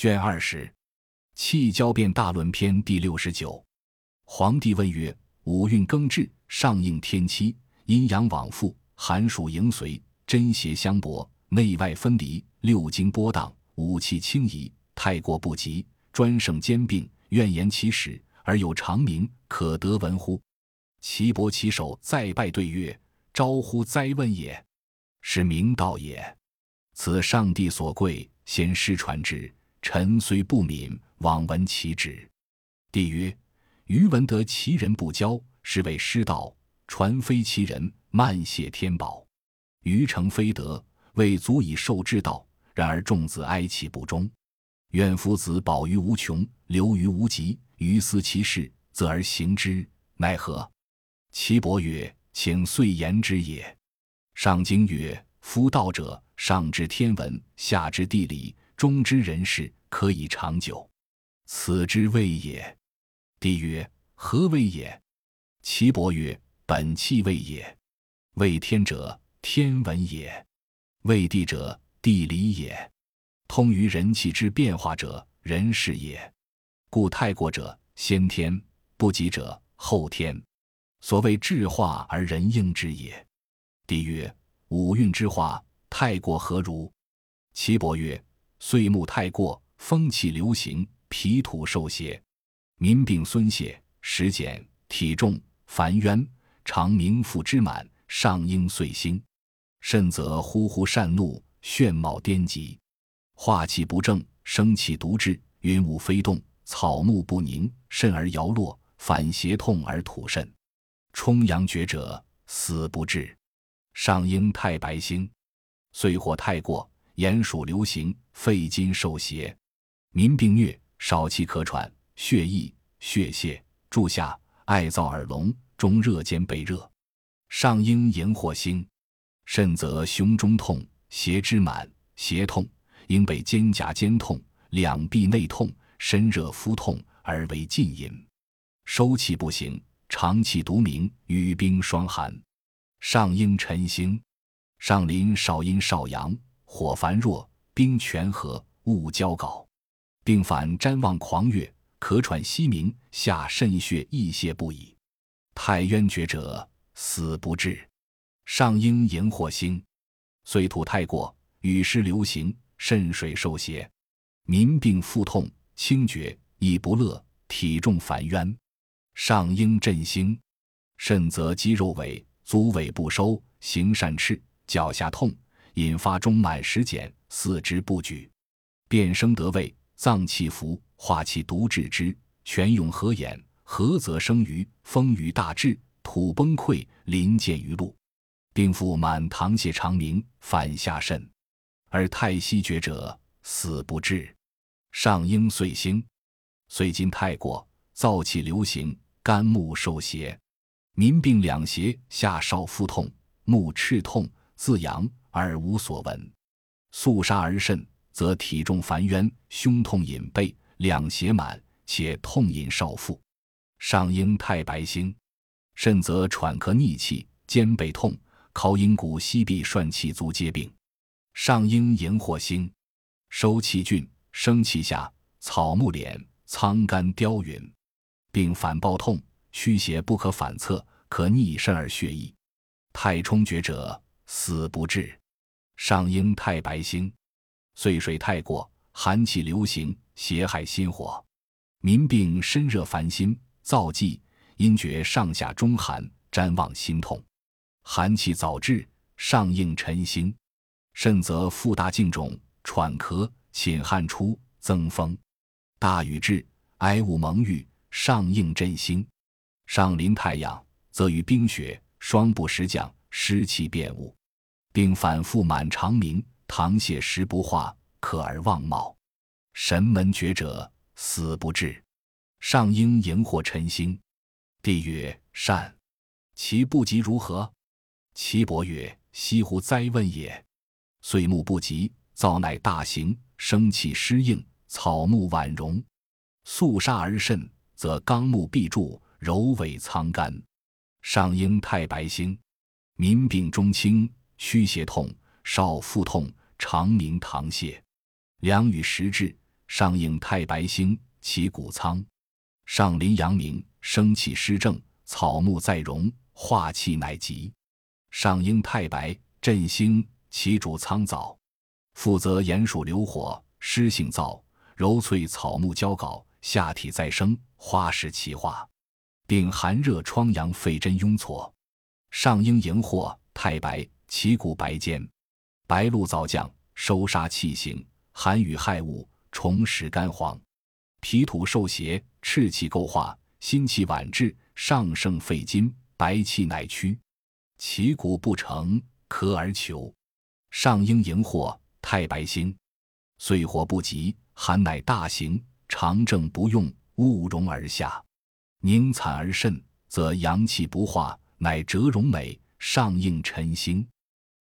卷二十，气交变大论篇第六十九。皇帝问曰：“五运更至，上应天期，阴阳往复，寒暑迎随，真邪相搏，内外分离，六经波荡，五气轻移，太过不及，专胜兼并，怨言其始，而有长明，可得闻乎？”岐伯其首再拜对曰：“招乎哉问也！是明道也。此上帝所贵，先师传之。”臣虽不敏，往闻其旨。帝曰：“余闻得其人不教，是谓失道；传非其人，慢谢天宝。余诚非德，未足以受之道。然而众子哀其不忠，愿夫子保于无穷，留于无极。于思其事，则而行之，奈何？”岐伯曰：“请遂言之也。”上经曰：“夫道者，上知天文，下知地理。”中知人事可以长久，此之谓也。帝曰：何谓也？岐伯曰：本气谓也。谓天者，天文也；谓地者，地理也。通于人气之变化者，人事也。故太过者，先天；不及者，后天。所谓智化而人应之也。帝曰：五运之化，太过何如？岐伯曰。岁暮太过，风气流行，脾土受邪，民病孙泄，食减，体重，烦冤，常冥腹之满，上应岁星。甚则忽忽善怒，眩冒颠急，化气不正，生气独至，云雾飞动，草木不宁，甚而摇落，反邪痛而吐甚。冲阳厥者，死不治。上应太白星，岁火太过。炎暑流行，肺经受邪，民病疟，少气咳喘，血溢，血泄，注下，爱燥耳聋，中热兼背热。上应荧惑星，甚则胸中痛，胁之满，胁痛，应被肩胛间痛，两臂内痛，身热肤痛而为禁饮。收气不行，长气独鸣，与冰霜寒。上应辰星，上临少阴少阳。火烦弱，冰泉和，雾交稿，并反瞻望狂跃，咳喘息鸣，下肾血溢泄不已。太渊厥者，死不治。上应荧惑星，岁土太过，雨湿流行，肾水受邪，民病腹痛，清厥，亦不乐，体重烦冤。上应震星，肾则肌肉萎，足尾不收，行善赤，脚下痛。引发中满食减，四肢不举，便生得胃，脏气浮，化气独治之，泉涌合眼，合则生鱼，风雨大至，土崩溃，临见于路，并复满堂泻肠鸣，反下肾，而太息绝者，死不治。上应岁星，岁金太过，燥气流行，肝木受邪，民病两胁，下少腹痛，目赤痛，自阳。而无所闻，肃杀而甚，则体重烦冤，胸痛隐背，两胁满，且痛隐少腹。上应太白星，甚则喘咳逆气，肩背痛，靠阴骨膝臂涮气足皆病。上应荧惑星，收气峻，生气下，草木敛，苍干凋陨，并反暴痛，虚邪不可反侧，可逆肾而血溢。太冲厥者，死不治。上应太白星，岁水太过，寒气流行，邪害心火，民病身热烦心，燥悸，阴厥上下中寒，瞻望心痛，寒气早至。上应辰星，甚则腹大颈肿，喘咳，寝汗出，增风，大雨至，哀物蒙郁。上应震星，上临太阳，则与冰雪霜不时降，湿气变物。并反复满肠鸣，溏泻食不化，渴而忘貌。神门绝者，死不治。上应荧惑辰星。帝曰：善。其不及如何？岐伯曰：西湖灾问也。岁暮不及，造乃大行，生气失应，草木婉容。肃杀而甚，则刚木必柱，柔尾苍干。上应太白星。民病中轻。虚邪痛，少腹痛，长鸣溏泻，凉雨时至，上应太白星，其谷仓。上临阳明，生气失正，草木在荣，化气乃极。上应太白，振兴，其主苍藻，负责炎暑流火，湿性燥，柔脆草木交稿，下体再生，花实其化，并寒热疮疡肺针壅挫。上应荧惑，太白，其骨白坚，白露早降，收杀气行，寒雨害物，虫食干黄，脾土受邪，赤气构化，心气晚至，上盛肺金，白气乃屈。其骨不成，咳而求。上应荧惑，太白星，岁火不及，寒乃大行，长正不用，勿容而下，凝惨而甚，则阳气不化，乃折容美。上应辰星，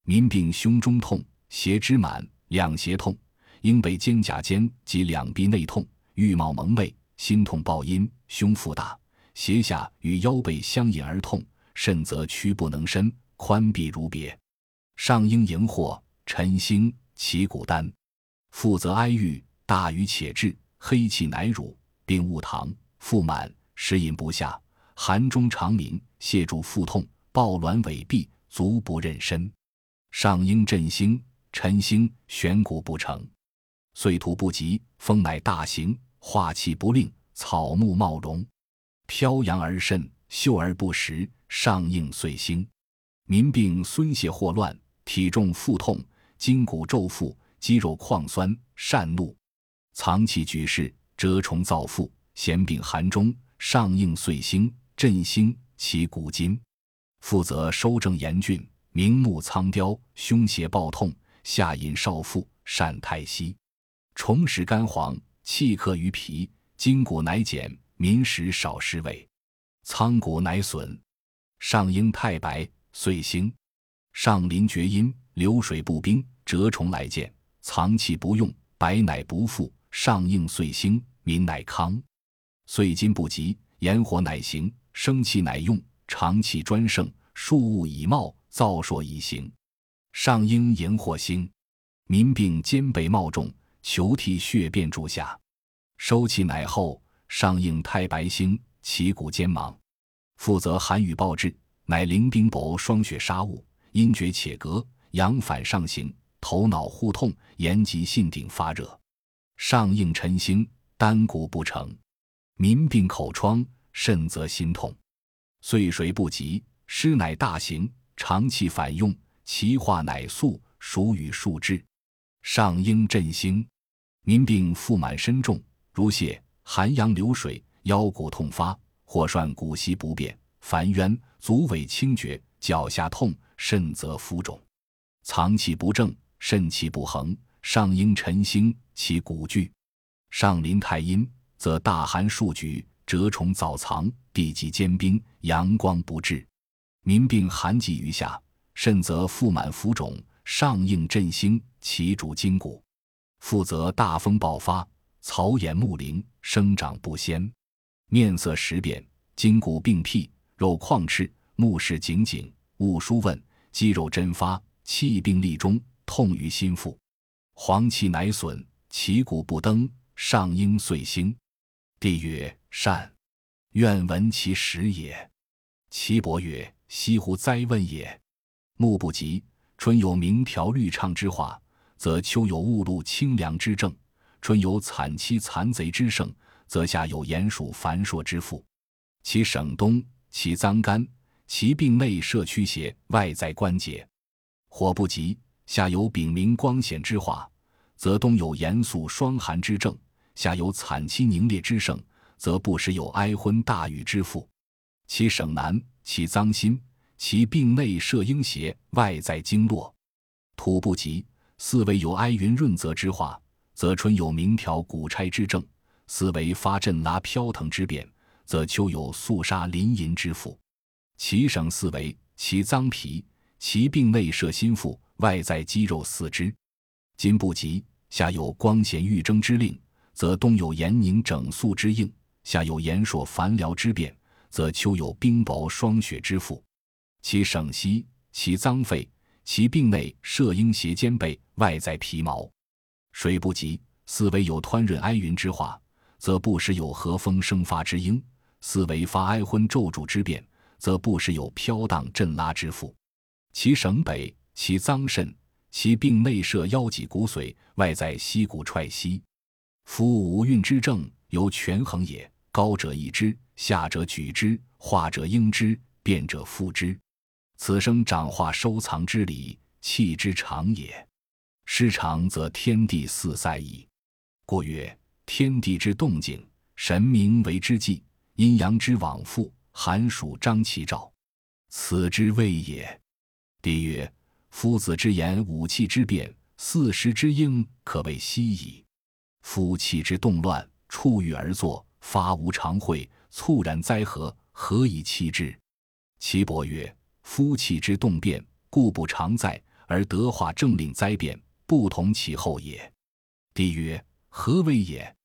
民病胸中痛，胁之满，两胁痛，应被肩胛间及两臂内痛，欲冒蒙昧，心痛暴阴，胸腹大，胁下与腰背相引而痛。甚则屈不能伸，宽臂如别。上应荧惑，辰星，其骨丹，负责哀郁，大于且至，黑气乃乳，并恶糖，腹满，食饮不下，寒中长鸣，泻住腹痛，暴挛痿痹，足不任身。上应震星，辰星，悬骨不成，岁土不及，风乃大行，化气不令，草木茂荣，飘扬而甚，秀而不实。上应岁星，民病孙泄霍乱，体重腹痛，筋骨骤腹，肌肉旷酸，善怒，藏气举世，蛰虫造腹，咸病寒中。上应岁星，振兴其骨筋，负责收正严峻，明目苍雕，胸胁暴痛，下引少腹，善太息，虫食干黄，气克于脾，筋骨乃减，民食少食味，苍骨乃损。上应太白，岁星，上临厥阴，流水不冰，蛰虫来见，藏气不用，白乃不复。上应岁星，民乃康，岁金不及，炎火乃行，生气乃用，长气专盛，树物以茂，燥硕以行。上应荧惑星，民病肩背冒重，求涕血便注下，收气乃后。上应太白星，其骨坚芒。负责寒雨暴至，乃凌冰薄霜雪杀雾，阴厥且隔，阳反上行，头脑互痛，言及信顶发热。上应辰星，丹骨不成，民病口疮，甚则心痛，岁水不及，湿乃大行，长气反用，其化乃素，属与数之。上应震星，民病腹满身重，如泻，寒阳流水，腰骨痛发。或涮骨膝不便，烦冤，足尾轻厥，脚下痛，甚则浮肿，藏气不正，肾气不恒，上应辰星，其骨聚，上临太阴，则大寒数举，蛰虫早藏，地极坚冰，阳光不至，民病寒疾于下，甚则腹满浮肿，上应震星，其主筋骨，负责大风爆发，草眼木灵，生长不鲜。面色时变，筋骨病辟，肉旷赤，目视紧紧，勿疏问，肌肉针发，气病立中，痛于心腹，黄气乃损，其骨不登，上应岁星。帝曰：善，愿闻其实也。岐伯曰：西湖灾问也。木不及，春有明条绿畅之化，则秋有雾露清凉之正；春有惨凄残贼之盛。则夏有炎暑繁硕之富，其省冬，其脏肝，其病内摄驱邪，外在关节。火不及，夏有丙明光显之化，则冬有严肃霜寒之症；夏有惨凄凝冽之盛，则不时有哀昏大雨之腹。其省南，其脏心，其病内摄阴邪，外在经络。土不及，四维有哀云润泽之化，则春有明条谷差之症。思为发震拉飘腾之变，则秋有肃杀临淫之腹；其省四维，其脏脾，其病内摄心腹，外在肌肉四肢。今不及，下有光显欲征之令，则冬有严凝整肃之应；夏有炎朔繁辽之变，则秋有冰雹霜雪之腹。其省息，其脏肺，其病内摄阴邪兼备，外在皮毛。水不及，四为有湍润哀云之化，则不时有和风生发之音；四为发哀昏骤主之变，则不时有飘荡震拉之腹。其省北，其脏肾，其病内摄腰脊骨髓，外在膝骨踹膝。夫五运之正，由权衡也。高者抑之，下者举之，化者应之，变者复之。此生长化收藏之理，气之常也。失常则天地四塞矣。故曰：天地之动静，神明为之纪；阴阳之往复，寒暑张其兆，此之谓也。帝曰：夫子之言，五气之变，四时之应，可谓悉矣。夫气之动乱，触欲而作。发无常会，猝然灾何？何以弃之？岐伯曰：夫气之动变，故不常在，而德化政令灾变，不同其后也。帝曰：何为也？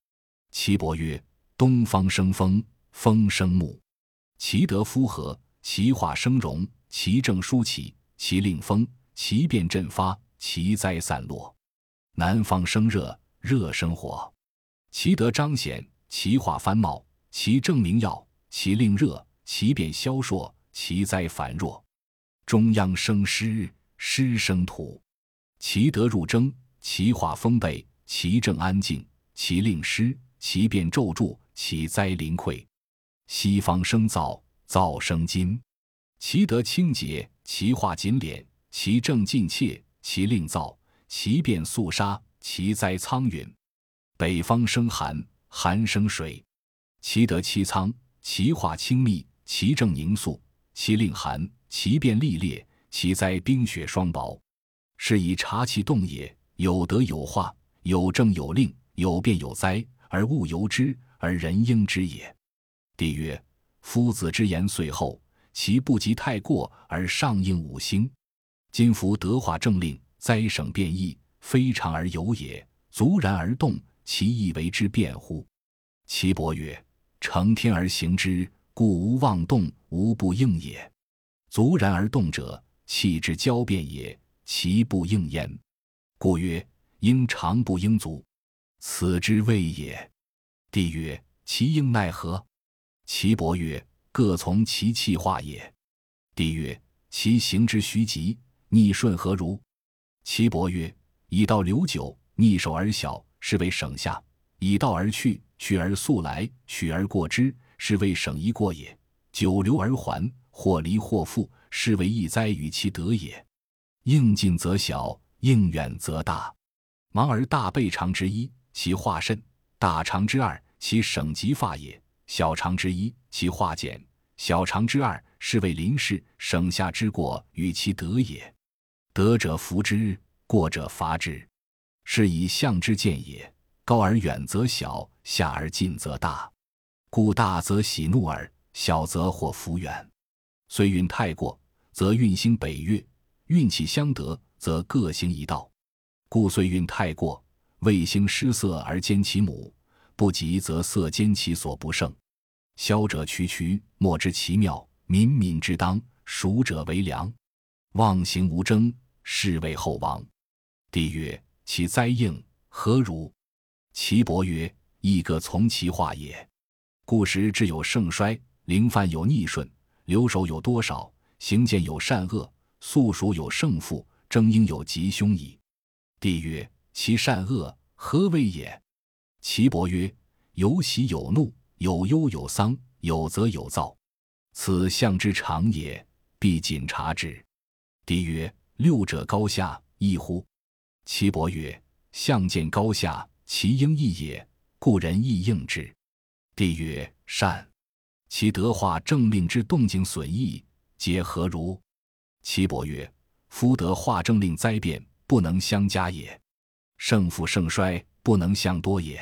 岐伯曰：东方生风，风生木，其德夫和，其化生荣，其正舒起，其令风，其变振发，其灾散落。南方生热，热生火，其德彰显。其化繁茂，其正明耀，其令热，其变消烁，其灾繁弱。中央生湿，湿生土，其德入征，其化丰备，其正安静，其令湿，其变骤注，其灾临溃。西方生燥，燥生金，其德清洁，其化紧敛，其正尽切，其令燥，其变肃杀，其灾苍云。北方生寒。寒生水，其德其仓，其化清密，其正凝肃，其令寒，其变历烈，其灾冰雪霜雹。是以察其动也，有德有化，有政有令，有变有灾，而物由之，而人应之也。帝曰：夫子之言遂厚，其不及太过而上应五星。今夫德化政令，灾省变异，非常而有也，足然而动。其意为之辩乎？岐伯曰：“成天而行之，故无妄动，无不应也。足然而动者，气之交变也，其不应焉。故曰：应常不应足，此之谓也。”帝曰：“其应奈何？”岐伯曰：“各从其气化也。”帝曰：“其行之虚极，逆顺何如？”岐伯曰：“以道流久，逆守而小。”是为省下，以道而去，去而速来，取而过之，是为省一过也；久留而还，或离或复，是为易灾与其德也。应近则小，应远则大。忙而大备长之一，其化甚；大长之二，其省即发也；小长之一，其化简；小长之二，是为临事，省下之过与其德也。德者福之，过者罚之。是以象之见也，高而远则小，下而进则大。故大则喜怒耳，小则祸福远。虽运太过，则运兴北越；运气相得，则各行一道。故岁运太过，卫星失色而兼其母；不及则色兼其所不胜。消者区区，莫知其妙；敏敏之当，熟者为良。妄行无争，是谓后亡。帝曰。其灾应何如？岐伯曰：“亦各从其化也。故时之有盛衰，灵犯有逆顺，留守有多少，行见有善恶，素属有胜负，争应有吉凶矣。”帝曰：“其善恶何为也？”岐伯曰：“有喜有怒，有忧有丧，有则有躁，此象之常也，必谨察之。”帝曰：“六者高下，异乎？”岐伯曰：“相见高下，其应异也，故人亦应之。”帝曰：“善。其德化政令之动静损益，皆何如？”岐伯曰：“夫德化政令灾变，不能相加也；胜负盛衰，不能相多也；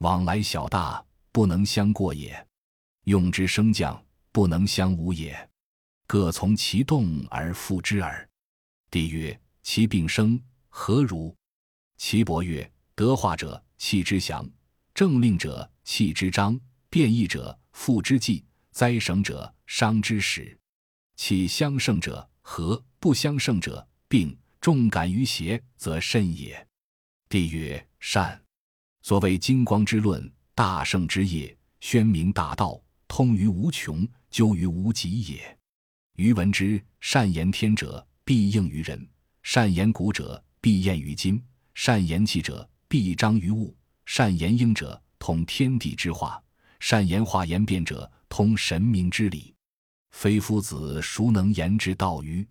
往来小大，不能相过也；用之升降，不能相无也。各从其动而复之耳。”帝曰：“其病生。”何如？岐伯曰：“德化者，气之祥；政令者，气之章；变异者，复之计；灾省者，伤之始。其相胜者和，不相胜者病。重感于邪，则甚也。”帝曰：“善。”所谓金光之论，大圣之业，宣明大道，通于无穷，究于无极也。余闻之：善言天者，必应于人；善言古者，必验于今；善言气者，必彰于物；善言应者，通天地之化；善言化言变者，通神明之理。非夫子，孰能言之道于？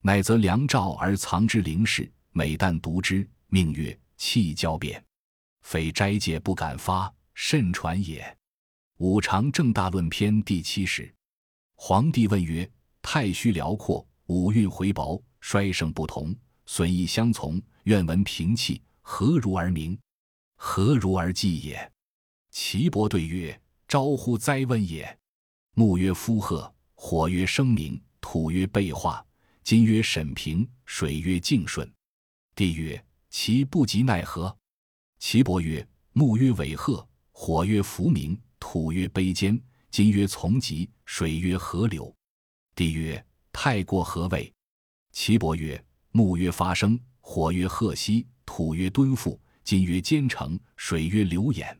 乃则良兆而藏之灵事，每旦读之，命曰气交变。非斋戒不敢发，甚传也。五常正大论篇第七十。皇帝问曰：太虚辽阔，五蕴回薄，衰盛不同，损益相从，愿闻平气何如而明？何如而济也？岐伯对曰：招乎哉问也！木曰夫鹤。火曰生明，土曰备化，金曰审平，水曰静顺。帝曰：其不及奈何？岐伯曰：木曰尾鹤，火曰浮明，土曰卑坚，金曰从吉，水曰河流。帝曰：太过何谓？岐伯曰：木曰发生，火曰赫息，土曰敦复，金曰坚城，水曰流衍。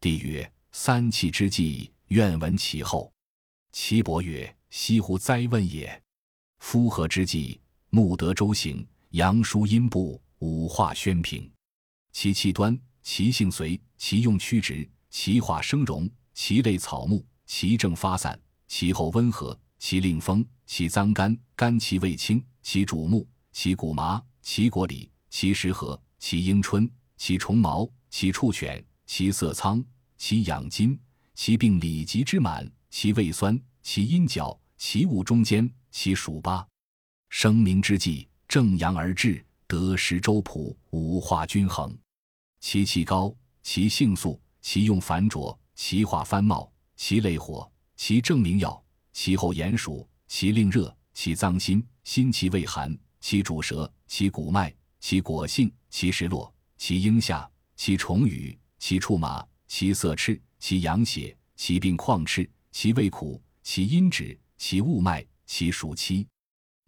帝曰：三气之际，愿闻其后。岐伯曰：“西乎哉问也！夫何之际？木得周行，阳舒阴布，五化宣平。其气端，其性随，其用曲直，其化生荣，其类草木，其正发散，其后温和，其令风，其脏肝，肝其味清，其主目，其骨麻，其果里，其实和，其应春，其虫毛，其触犬，其色苍，其养筋，其病里疾之满。”其胃酸，其阴角，其物中间，其属八。生明之际，正阳而至，得时周朴，五化均衡。其气高，其性肃，其用繁浊，其化翻茂，其类火，其正明药，其后炎暑，其令热，其脏心，心其胃寒，其主舌，其骨脉，其果性，其实络，其应下，其虫羽，其触马，其色赤，其阳血，其病旷赤。其味苦，其阴止，其物脉，其属期。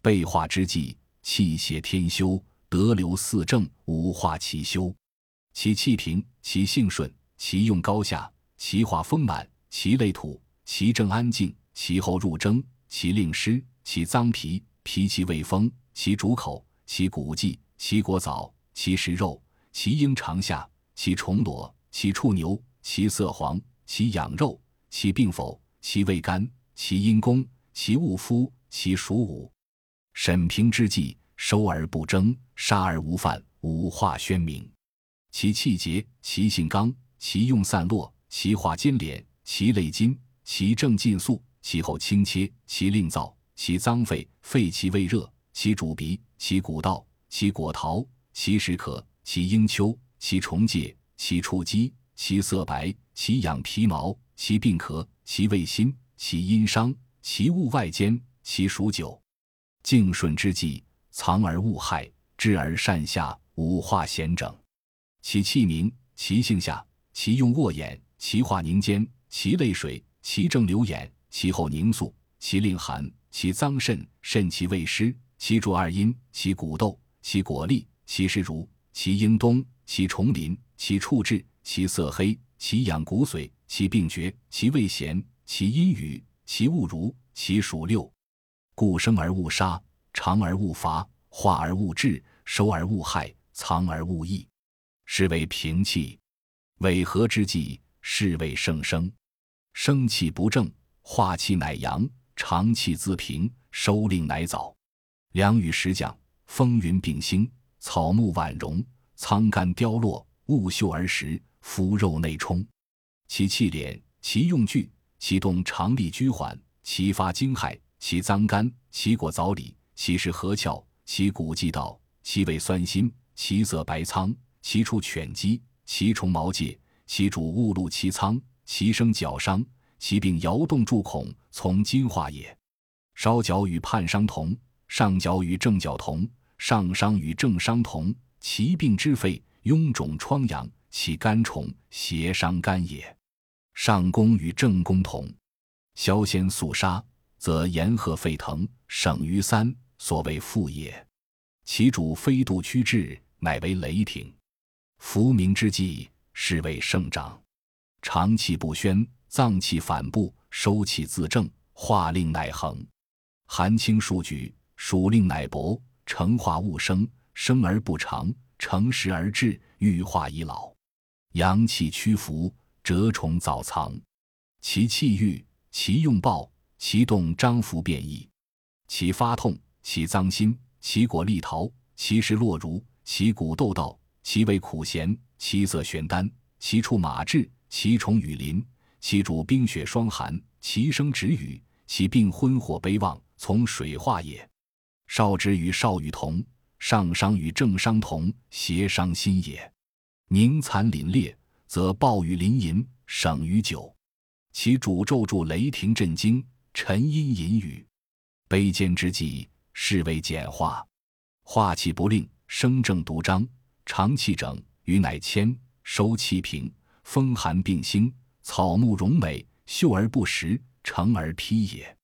备化之际，气血天修，得流四正，五化其修。其气平，其性顺，其用高下，其化丰满，其类土，其正安静，其后入蒸，其令湿，其脏脾，脾气未风，其主口，其骨际，其果枣，其食肉，其应长下，其虫裸，其畜牛，其色黄，其养肉，其病否？其味甘，其阴功，其物肤，其属武。审平之际，收而不争，杀而无犯，五化宣明。其气节，其性刚，其用散落，其化金敛，其类金，其正尽肃，其后清切，其令燥，其脏肺，肺气未热，其主鼻，其骨道，其果桃，其食可，其应秋，其虫介，其触肌，其色白，其养皮毛，其病咳。其味辛，其阴伤，其物外坚，其属酒。静顺之际，藏而勿害，治而善下，五化咸整。其气明，其性下，其用卧眼，其化凝坚，其泪水，其正流眼，其后凝肃，其令寒，其脏肾，肾其胃湿，其主二阴，其骨斗，其果粒，其实如，其应冬，其虫林，其触质，其色黑，其养骨髓。其病绝，其味咸，其阴雨，其物如，其属六。故生而勿杀，长而勿伐，化而勿治，收而勿害，藏而勿益，是为平气。违和之际，是谓盛生。生气不正，化气乃阳；长气自平，收令乃早。凉雨时降，风云并兴，草木婉容，苍干凋落，物秀而实，肤肉内充。其气敛，其用具，其动常力居缓，其发惊骇，其脏肝，其果藻里，其实合窍，其骨既道，其味酸辛，其色白苍，其触犬鸡，其虫毛介，其主物露其苍，其生脚伤，其病摇动柱孔，从筋化也。烧脚与判伤同，上脚与正脚同，上伤与正伤同，其病之肺，臃肿疮疡。其肝虫邪伤肝也，上攻与正攻同，消先肃杀，则炎和沸腾，省于三，所谓复也。其主飞度趋至，乃为雷霆。伏鸣之际，是谓圣长。长气不宣，脏气反布，收气自正，化令乃恒。寒清数举，暑令乃薄，成化物生，生而不长，成时而至，欲化已老。阳气屈服，蛰虫早藏。其气郁，其用暴，其动张浮变异，其发痛，其脏心，其果立桃，其实落如，其骨豆道，其味苦咸，其色玄丹，其处马至，其虫雨林，其主冰雪霜寒，其生止雨，其病昏火悲望，从水化也。少之与少与同，上伤与正伤同，协商心也。凝残凛冽，则暴雨淋淫，省于久。其主咒助雷霆震惊，沉阴隐雨。卑贱之际，是为简化。化气不令，生正独张，长气整，余乃谦，收气平。风寒病兴，草木荣美，秀而不实，成而披也。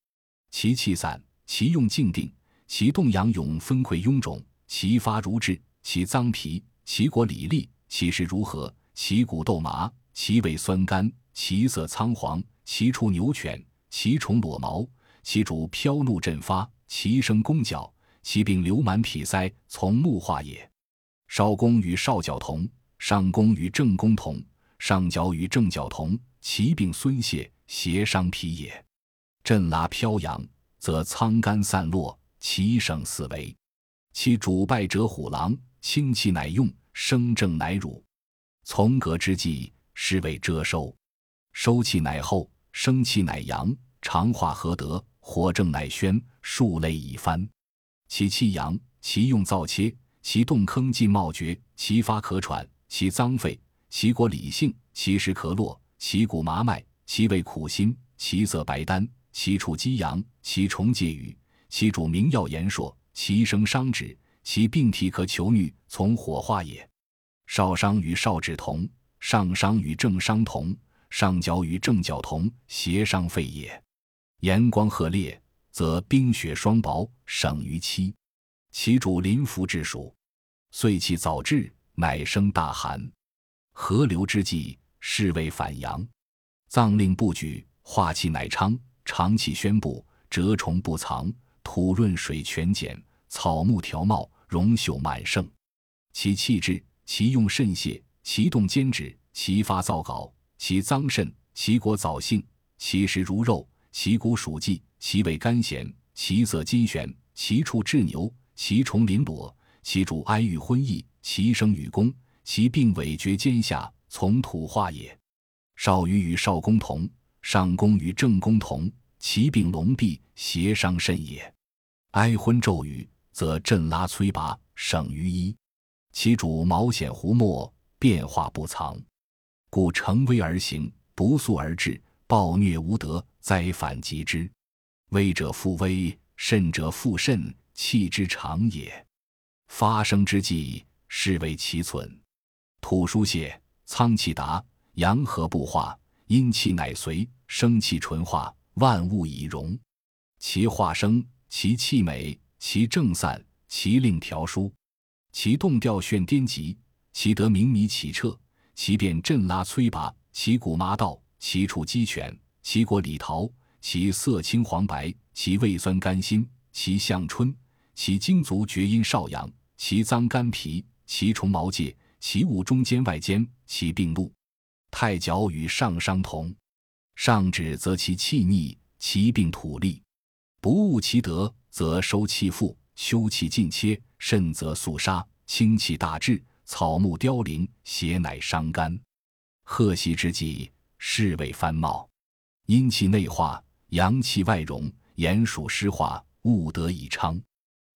其气散，其用静定，其动阳涌，分溃臃肿，其发如炙，其脏皮，其果李立，其实如何？其骨豆麻，其味酸甘，其色苍黄，其处牛犬，其虫裸毛，其主飘怒震发，其声弓角，其病流满脾塞，从木化也。少公与少角同，上公与正公同。上角与正角同，其病孙泄，邪伤脾也。震拉飘扬，则苍干散落，其省四维。其主败者虎狼，清气乃用，生正乃辱。从革之际，是谓遮收。收气乃后，生气乃阳。长化何得？火正乃宣，数类已翻。其气阳，其用燥切，其动坑尽冒绝，其发可喘，其脏肺。其果理性，其实可落，其骨麻脉，其味苦辛，其色白丹，其处激阳，其虫介羽，其主名药言说，其生伤止，其病体可求疟，从火化也。少伤与少止同，上伤与正伤同，上角与正角同，邪伤肺也。炎光赫烈，则冰雪霜雹，省于期。其主临伏之暑，岁气早至，乃生大寒。河流之际，是谓反阳；脏令不举，化气乃昌；长气宣布，蛰虫不藏；土润水泉减，草木条茂，荣秀满盛。其气滞，其用甚泄，其动坚止，其发燥槁，其脏肾，其果早性，其实如肉，其骨属稷，其味甘咸，其色金玄，其处至牛，其虫鳞裸，其主哀欲昏翳，其生与公。其病委绝肩下，从土化也。少于与少公同，上公与正公同，其病龙闭，邪伤肾也。哀昏骤雨，则震拉摧拔，省于一。其主毛显胡墨，变化不藏，故乘危而行，不速而至，暴虐无德，灾反及之。危者复危，甚者复甚，气之常也。发生之际，是为其存。土疏泄，苍气达，阳和不化，阴气乃随，生气纯化，万物以荣。其化生，其气美，其正散，其令调舒，其动调炫颠急，其得明迷启彻，其变震拉摧拔，其骨麻道，其处鸡犬，其果李桃，其色青黄白，其味酸甘辛，其象春，其精足厥阴少阳，其脏肝脾，其虫毛介。其物中间外间，其病怒。太角与上伤同，上止则其气逆，其病土利。不务其德，则收气腹，休气尽切，甚则肃杀，清气大滞，草木凋零，邪乃伤肝。贺喜之际，是谓翻茂。阴气内化，阳气外荣，炎暑湿化，物得以昌。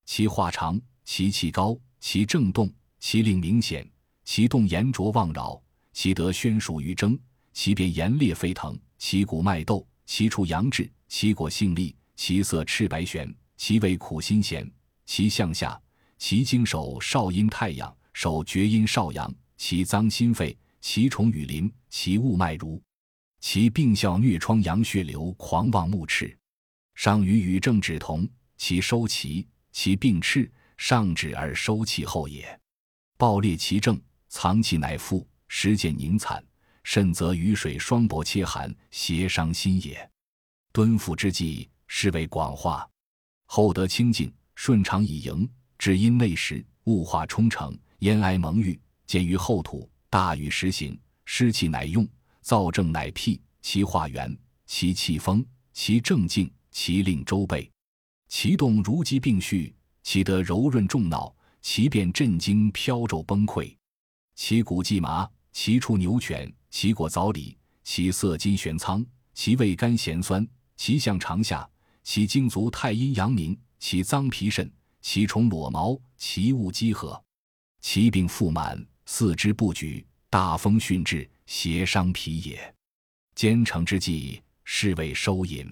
其化长，其气高，其正动，其令明显。其动炎浊妄扰，其得宣属于征，其变炎烈沸腾，其骨脉斗，其处阳质，其果性利，其色赤白玄，其味苦辛咸，其向下，其经手少阴太阳，手厥阴少阳，其脏心肺，其虫羽鳞，其物脉如，其病效疟疮阳血流，狂妄目赤，上与与正止同，其收其其病赤，上止而收气后也，暴烈其正。藏气乃复，时见凝惨，甚则雨水双薄切寒，邪伤心也。敦复之际，是为广化。厚德清净，顺常以迎，只因内实，物化冲成，烟埃蒙郁，见于后土，大雨时行，湿气乃用，燥症乃辟。其化源，其气风，其正静，其令周备，其动如疾病绪，其得柔润重脑，其变震惊飘骤崩溃，其骨既麻，其处牛犬，其果枣李，其色金玄苍，其味甘咸酸，其象长夏，其精足太阴阳明，其脏脾肾，其虫裸毛，其物积合，其病腹满，四肢不举，大风巽至，邪伤脾也。兼成之际，是谓收引。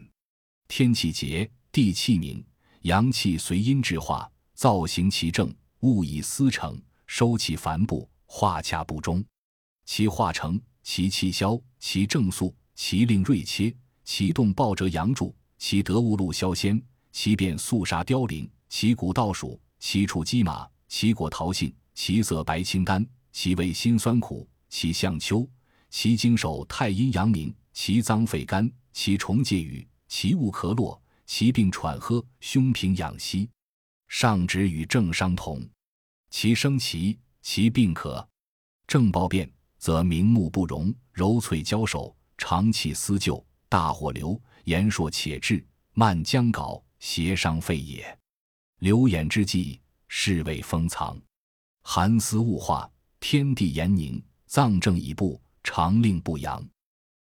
天气节，地气明，阳气随阴至化，造行其正，物以思成，收气繁布，化洽不中。其化成，其气消，其正肃，其令锐切，其动暴折阳柱，其得物露消仙，其变肃杀凋零，其骨倒数，其处鸡马，其果桃杏，其色白青丹，其味辛酸苦，其象秋。其经手太阴阳明，其脏肺肝，其虫介羽，其物咳落，其病喘喝，胸平养息。上指与正伤同。其生其其病可正暴变，则明目不容，柔脆交手，长气思旧，大火流，言硕且滞，慢将槁，邪伤肺也。流眼之际，是谓封藏。寒思物化，天地严凝，藏正已布。常令不扬，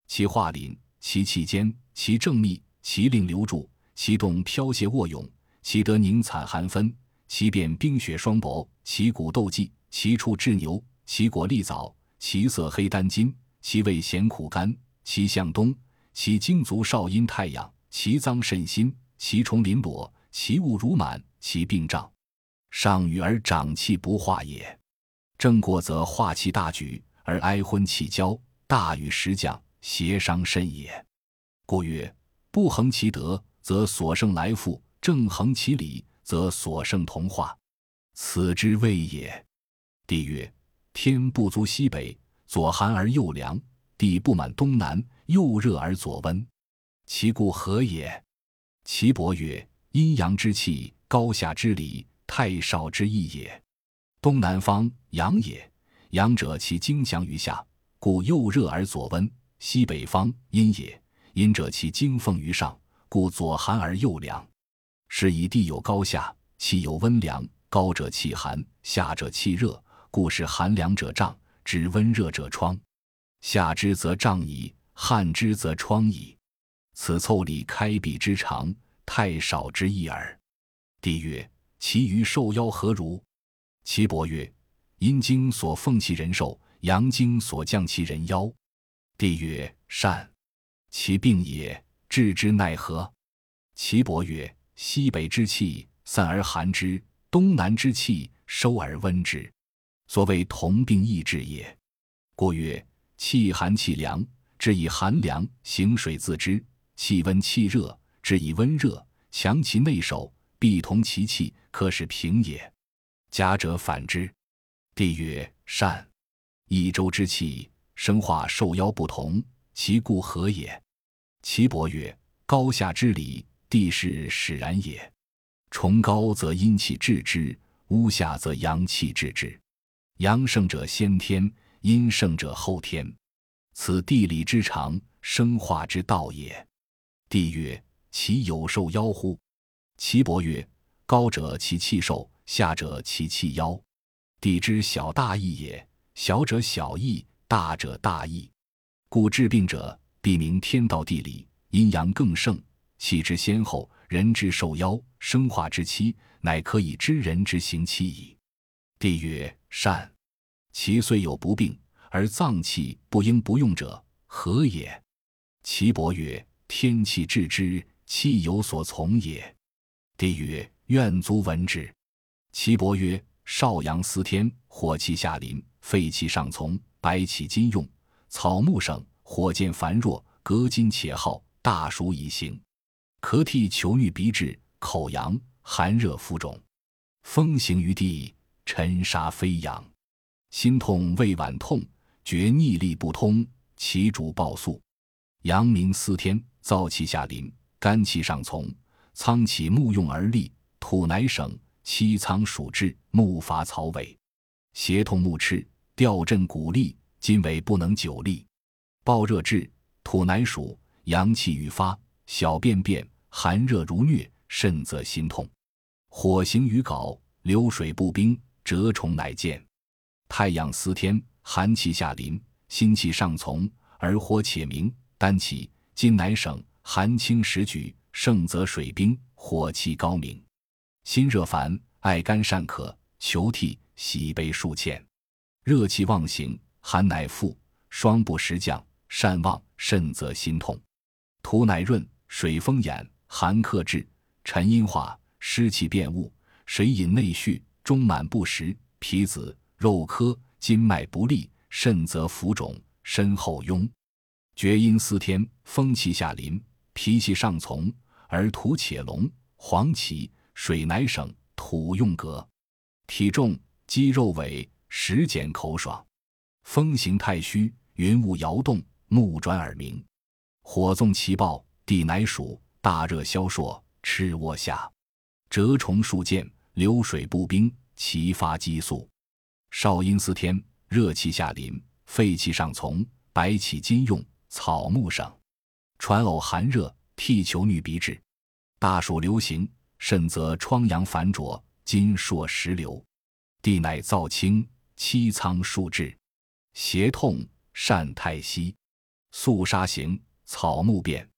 其化凛，其气坚，其正密，其令流注，其动飘泻卧涌，其得凝惨寒分，其变冰雪霜薄，其骨斗技，其处至牛，其果利枣，其色黑丹金，其味咸苦甘，其向东，其精足少阴太阳，其脏肾心，其虫鳞裸，其物如满，其病胀，上与而长气不化也。正过则化气大举。而哀昏气交，大雨时降，邪伤甚也。故曰：不恒其德，则所胜来复；正恒其理，则所胜同化。此之谓也。帝曰：天不足西北，左寒而右凉；地不满东南，右热而左温。其故何也？岐伯曰：阴阳之气，高下之理，太少之意也。东南方阳也。阳者，其精强于下，故右热而左温；西北方阴也，阴者其精奉于上，故左寒而右凉。是以地有高下，气有温凉，高者气寒，下者气热，故是寒凉者胀，指温热者疮。下之则胀矣，汗之则疮矣。此凑理开闭之长，太少之意耳。帝曰：其余受邀何如？岐伯曰。阴经所奉其人寿，阳经所降其人夭。帝曰：善。其病也，治之奈何？岐伯曰：西北之气散而寒之，东南之气收而温之，所谓同病异治也。故曰：气寒气凉，治以寒凉；行水自知，气温气热，治以温热。强其内守，必同其气，可使平也。假者反之。帝曰：善。一周之气生化受邀不同，其故何也？岐伯曰：高下之理，地势使然也。崇高则阴气治之，屋下则阳气治之。阳盛者先天，阴盛者后天，此地理之常，生化之道也。帝曰：其有受邀乎？岐伯曰：高者其气受，下者其气妖。地之小大义也，小者小义，大者大义。故治病者，必明天道地理，阴阳更盛，气之先后，人之受夭，生化之期，乃可以知人之行期矣。帝曰：善。其虽有不病，而脏气不应不用者，何也？岐伯曰：天气治之，气有所从也。帝曰：愿足闻之。岐伯曰。少阳司天，火气下临，肺气上从，白气金用，草木盛，火见繁弱，革金且耗，大暑已行，咳涕求欲鼻滞，口阳，寒热浮肿，风行于地，尘沙飞扬，心痛胃脘痛，觉逆力不通，其主暴肃。阳明司天，燥气下临，肝气上从，仓起木用而立，土乃省，七仓属志，木伐草萎，胁痛目赤，吊震骨立，今为不能久立。暴热至，土乃属，阳气愈发，小便便，寒热如疟，肾则心痛。火行于槁，流水不冰，蛰虫乃见。太阳司天，寒气下临，心气上从，而火且明。丹起，今乃省，寒清时举，盛则水冰，火气高明。心热烦，爱干善渴，求涕，喜悲数欠。热气旺行，寒乃复，霜不时降，善旺，肾则心痛。土乃润，水风眼，寒克制，沉阴化，湿气变物，水饮内蓄，中满不实，皮紫。肉科筋脉不利，肾则浮肿，身后痈。厥阴司天，风气下临，脾气上从，而土且隆，黄芪，水乃省，土用格。体重，肌肉萎，食减口爽。风行太虚，云雾摇动，目转耳鸣。火纵其暴，地乃暑，大热消烁，赤卧下。蛰虫数见，流水不冰，齐发激素。少阴司天，热气下临，肺气上从，白起金用，草木生。传呕寒热，涕求女鼻止。大暑流行，肾则疮疡烦灼，金烁石流。地乃燥清，七仓数至。胁痛，善太息。肃杀行，草木变。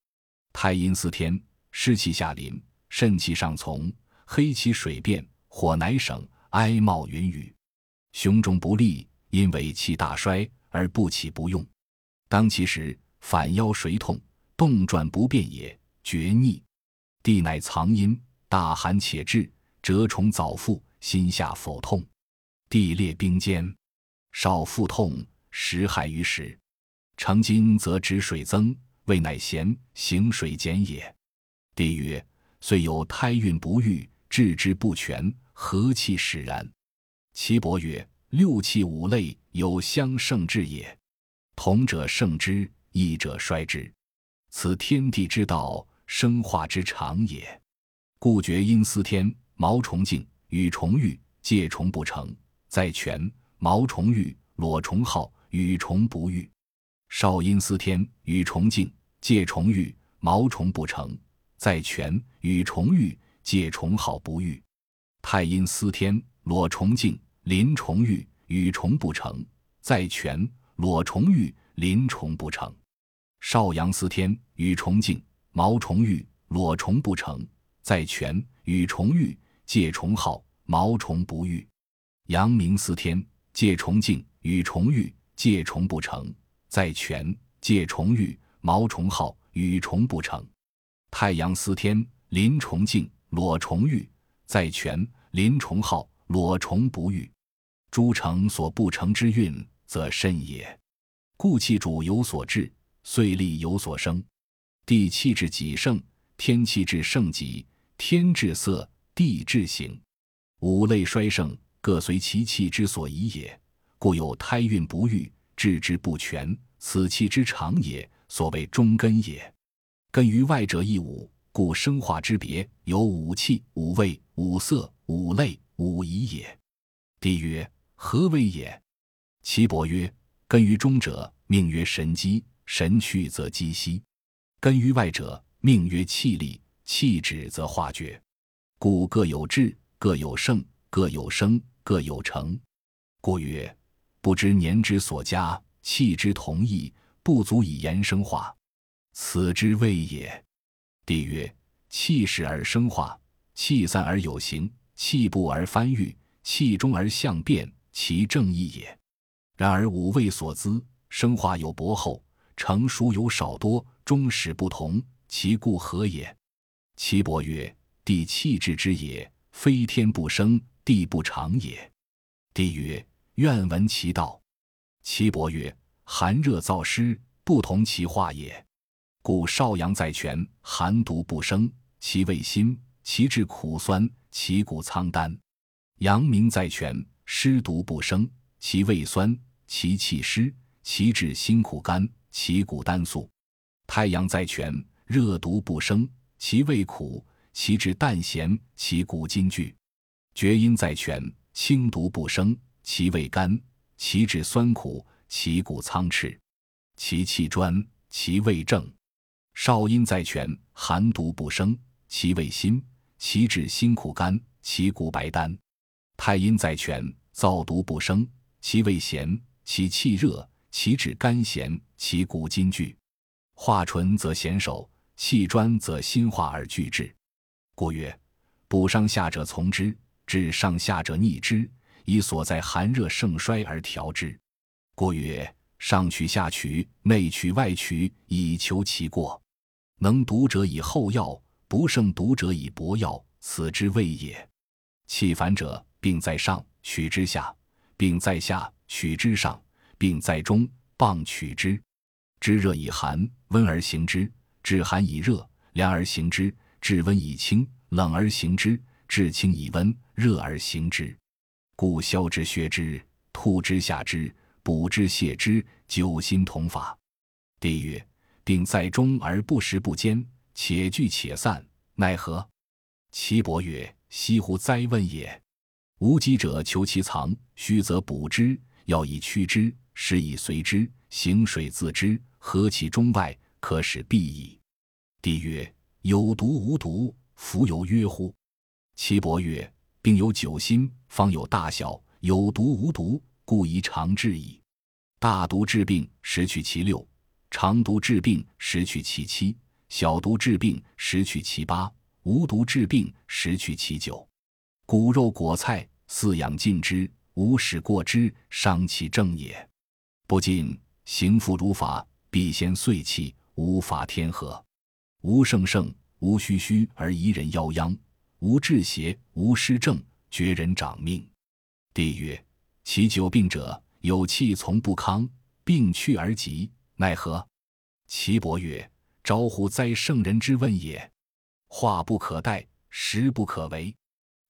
太阴司天，湿气下临，肾气上从，黑气水变，火乃省，哀冒云雨。胸中不利，因为气大衰而不起不用。当其时，反腰水痛，动转不便也，厥逆。地乃藏阴，大寒且至，蛰虫早复，心下否痛。地裂冰坚，少腹痛，食海于食。成金则止水增，胃乃咸，行水减也。帝曰：虽有胎孕不育，治之不全，何气使然？岐伯曰：“六气五类有相胜之也，同者胜之，异者衰之，此天地之道，生化之常也。故厥阴司天，毛虫静，与虫欲，介虫不成，在泉；毛虫欲，裸虫号，与虫不欲。少阴司天，与虫静，介虫欲，毛虫不成，在泉；与虫欲，介虫好不欲。太阴司天，裸虫静。”鳞虫欲，羽虫不成，在泉；裸虫欲，鳞虫不成。少阳司天，羽虫静，毛虫欲，裸虫不成，在泉；羽虫欲，介虫好，毛虫不欲。阳明司天，介虫静，羽虫欲，介虫不成，在泉；介虫欲，毛虫好，羽虫不成。太阳司天，鳞虫静，裸虫欲，在泉；鳞虫好，裸虫不欲。诸成所不成之运，则甚也。故气主有所至，岁力有所生。地气至己盛，天气至盛极。天至色，地至形，五类衰盛，各随其气之所宜也。故有胎孕不育，治之不全，此气之常也。所谓中根也。根于外者亦五，故生化之别有五气、五味、五色、五类、五仪也。帝曰。何为也？岐伯曰：根于中者，命曰神机，神去则机息；根于外者，命曰气力，气止则化绝。故各有志，各有盛，各有生，各有成。故曰：不知年之所加，气之同义，不足以言生化，此之谓也。帝曰：气始而生化，气散而有形，气不而翻育，气中而象变。其正义也。然而五味所资，生化有薄厚，成熟有少多，终始不同，其故何也？岐伯曰：地气至之也，非天不生，地不长也。帝曰：愿闻其道。岐伯曰：寒热燥湿，不同其化也。故少阳在泉，寒毒不生，其味辛，其质苦酸，其故苍丹；阳明在泉。湿毒不生，其味酸；其气湿，其治辛苦甘，其骨丹素。太阳在泉，热毒不生，其味苦；其治淡咸，其骨金具。厥阴在泉，清毒不生，其味甘；其治酸苦，其骨苍赤。其气专，其味正。少阴在泉，寒毒不生，其味辛；其治辛苦甘，其骨白丹。太阴在泉，燥毒不生，其味咸；其气热，其治甘咸，其骨金具。化纯则咸守，气专则心化而聚之。故曰：补上下者从之，治上下者逆之，以所在寒热盛衰而调之。故曰：上取下取，内取外取，以求其过。能毒者以后药，不胜毒者以薄药，此之谓也。气烦者，病在上，取之下；病在下，取之上；病在中，棒取之。知热以寒，温而行之；治寒以热，凉而行之；治温以清，冷而行之；治清以温，热而行之。故消之、削之、吐之、下之、补之、泻之，九心同法。帝曰：病在中而不食不坚，且聚且散，奈何？岐伯曰：西乎哉问也！无疾者求其藏，虚则补之，要以驱之，是以随之，行水自之。何其中外，可使必矣。帝曰：有毒无毒，弗由曰乎？岐伯曰：病有九心，方有大小；有毒无毒，故宜常治矣。大毒治病，实去其六；长毒治病，实去其七；小毒治病，实去其八；无毒治病，实去其九。骨肉果菜，饲养尽之，无使过之，伤其正也。不尽，行复如法。必先遂气，无法天和；无盛盛，无虚虚而夷人夭殃；无治邪，无失正，绝人长命。帝曰：其久病者，有气从不康，病去而疾，奈何？岐伯曰：招乎哉圣人之问也！化不可待，时不可为。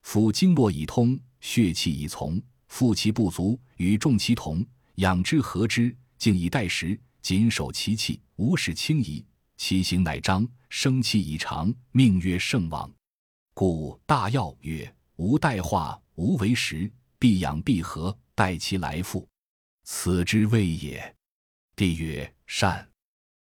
夫经络已通，血气已从，复其不足，与众其同，养之和之，静以待时。谨守其气，无使轻移，其行乃张，生气已长，命曰圣王。故大要曰：无代化，无为时，必养必合，待其来复，此之谓也。帝曰：善。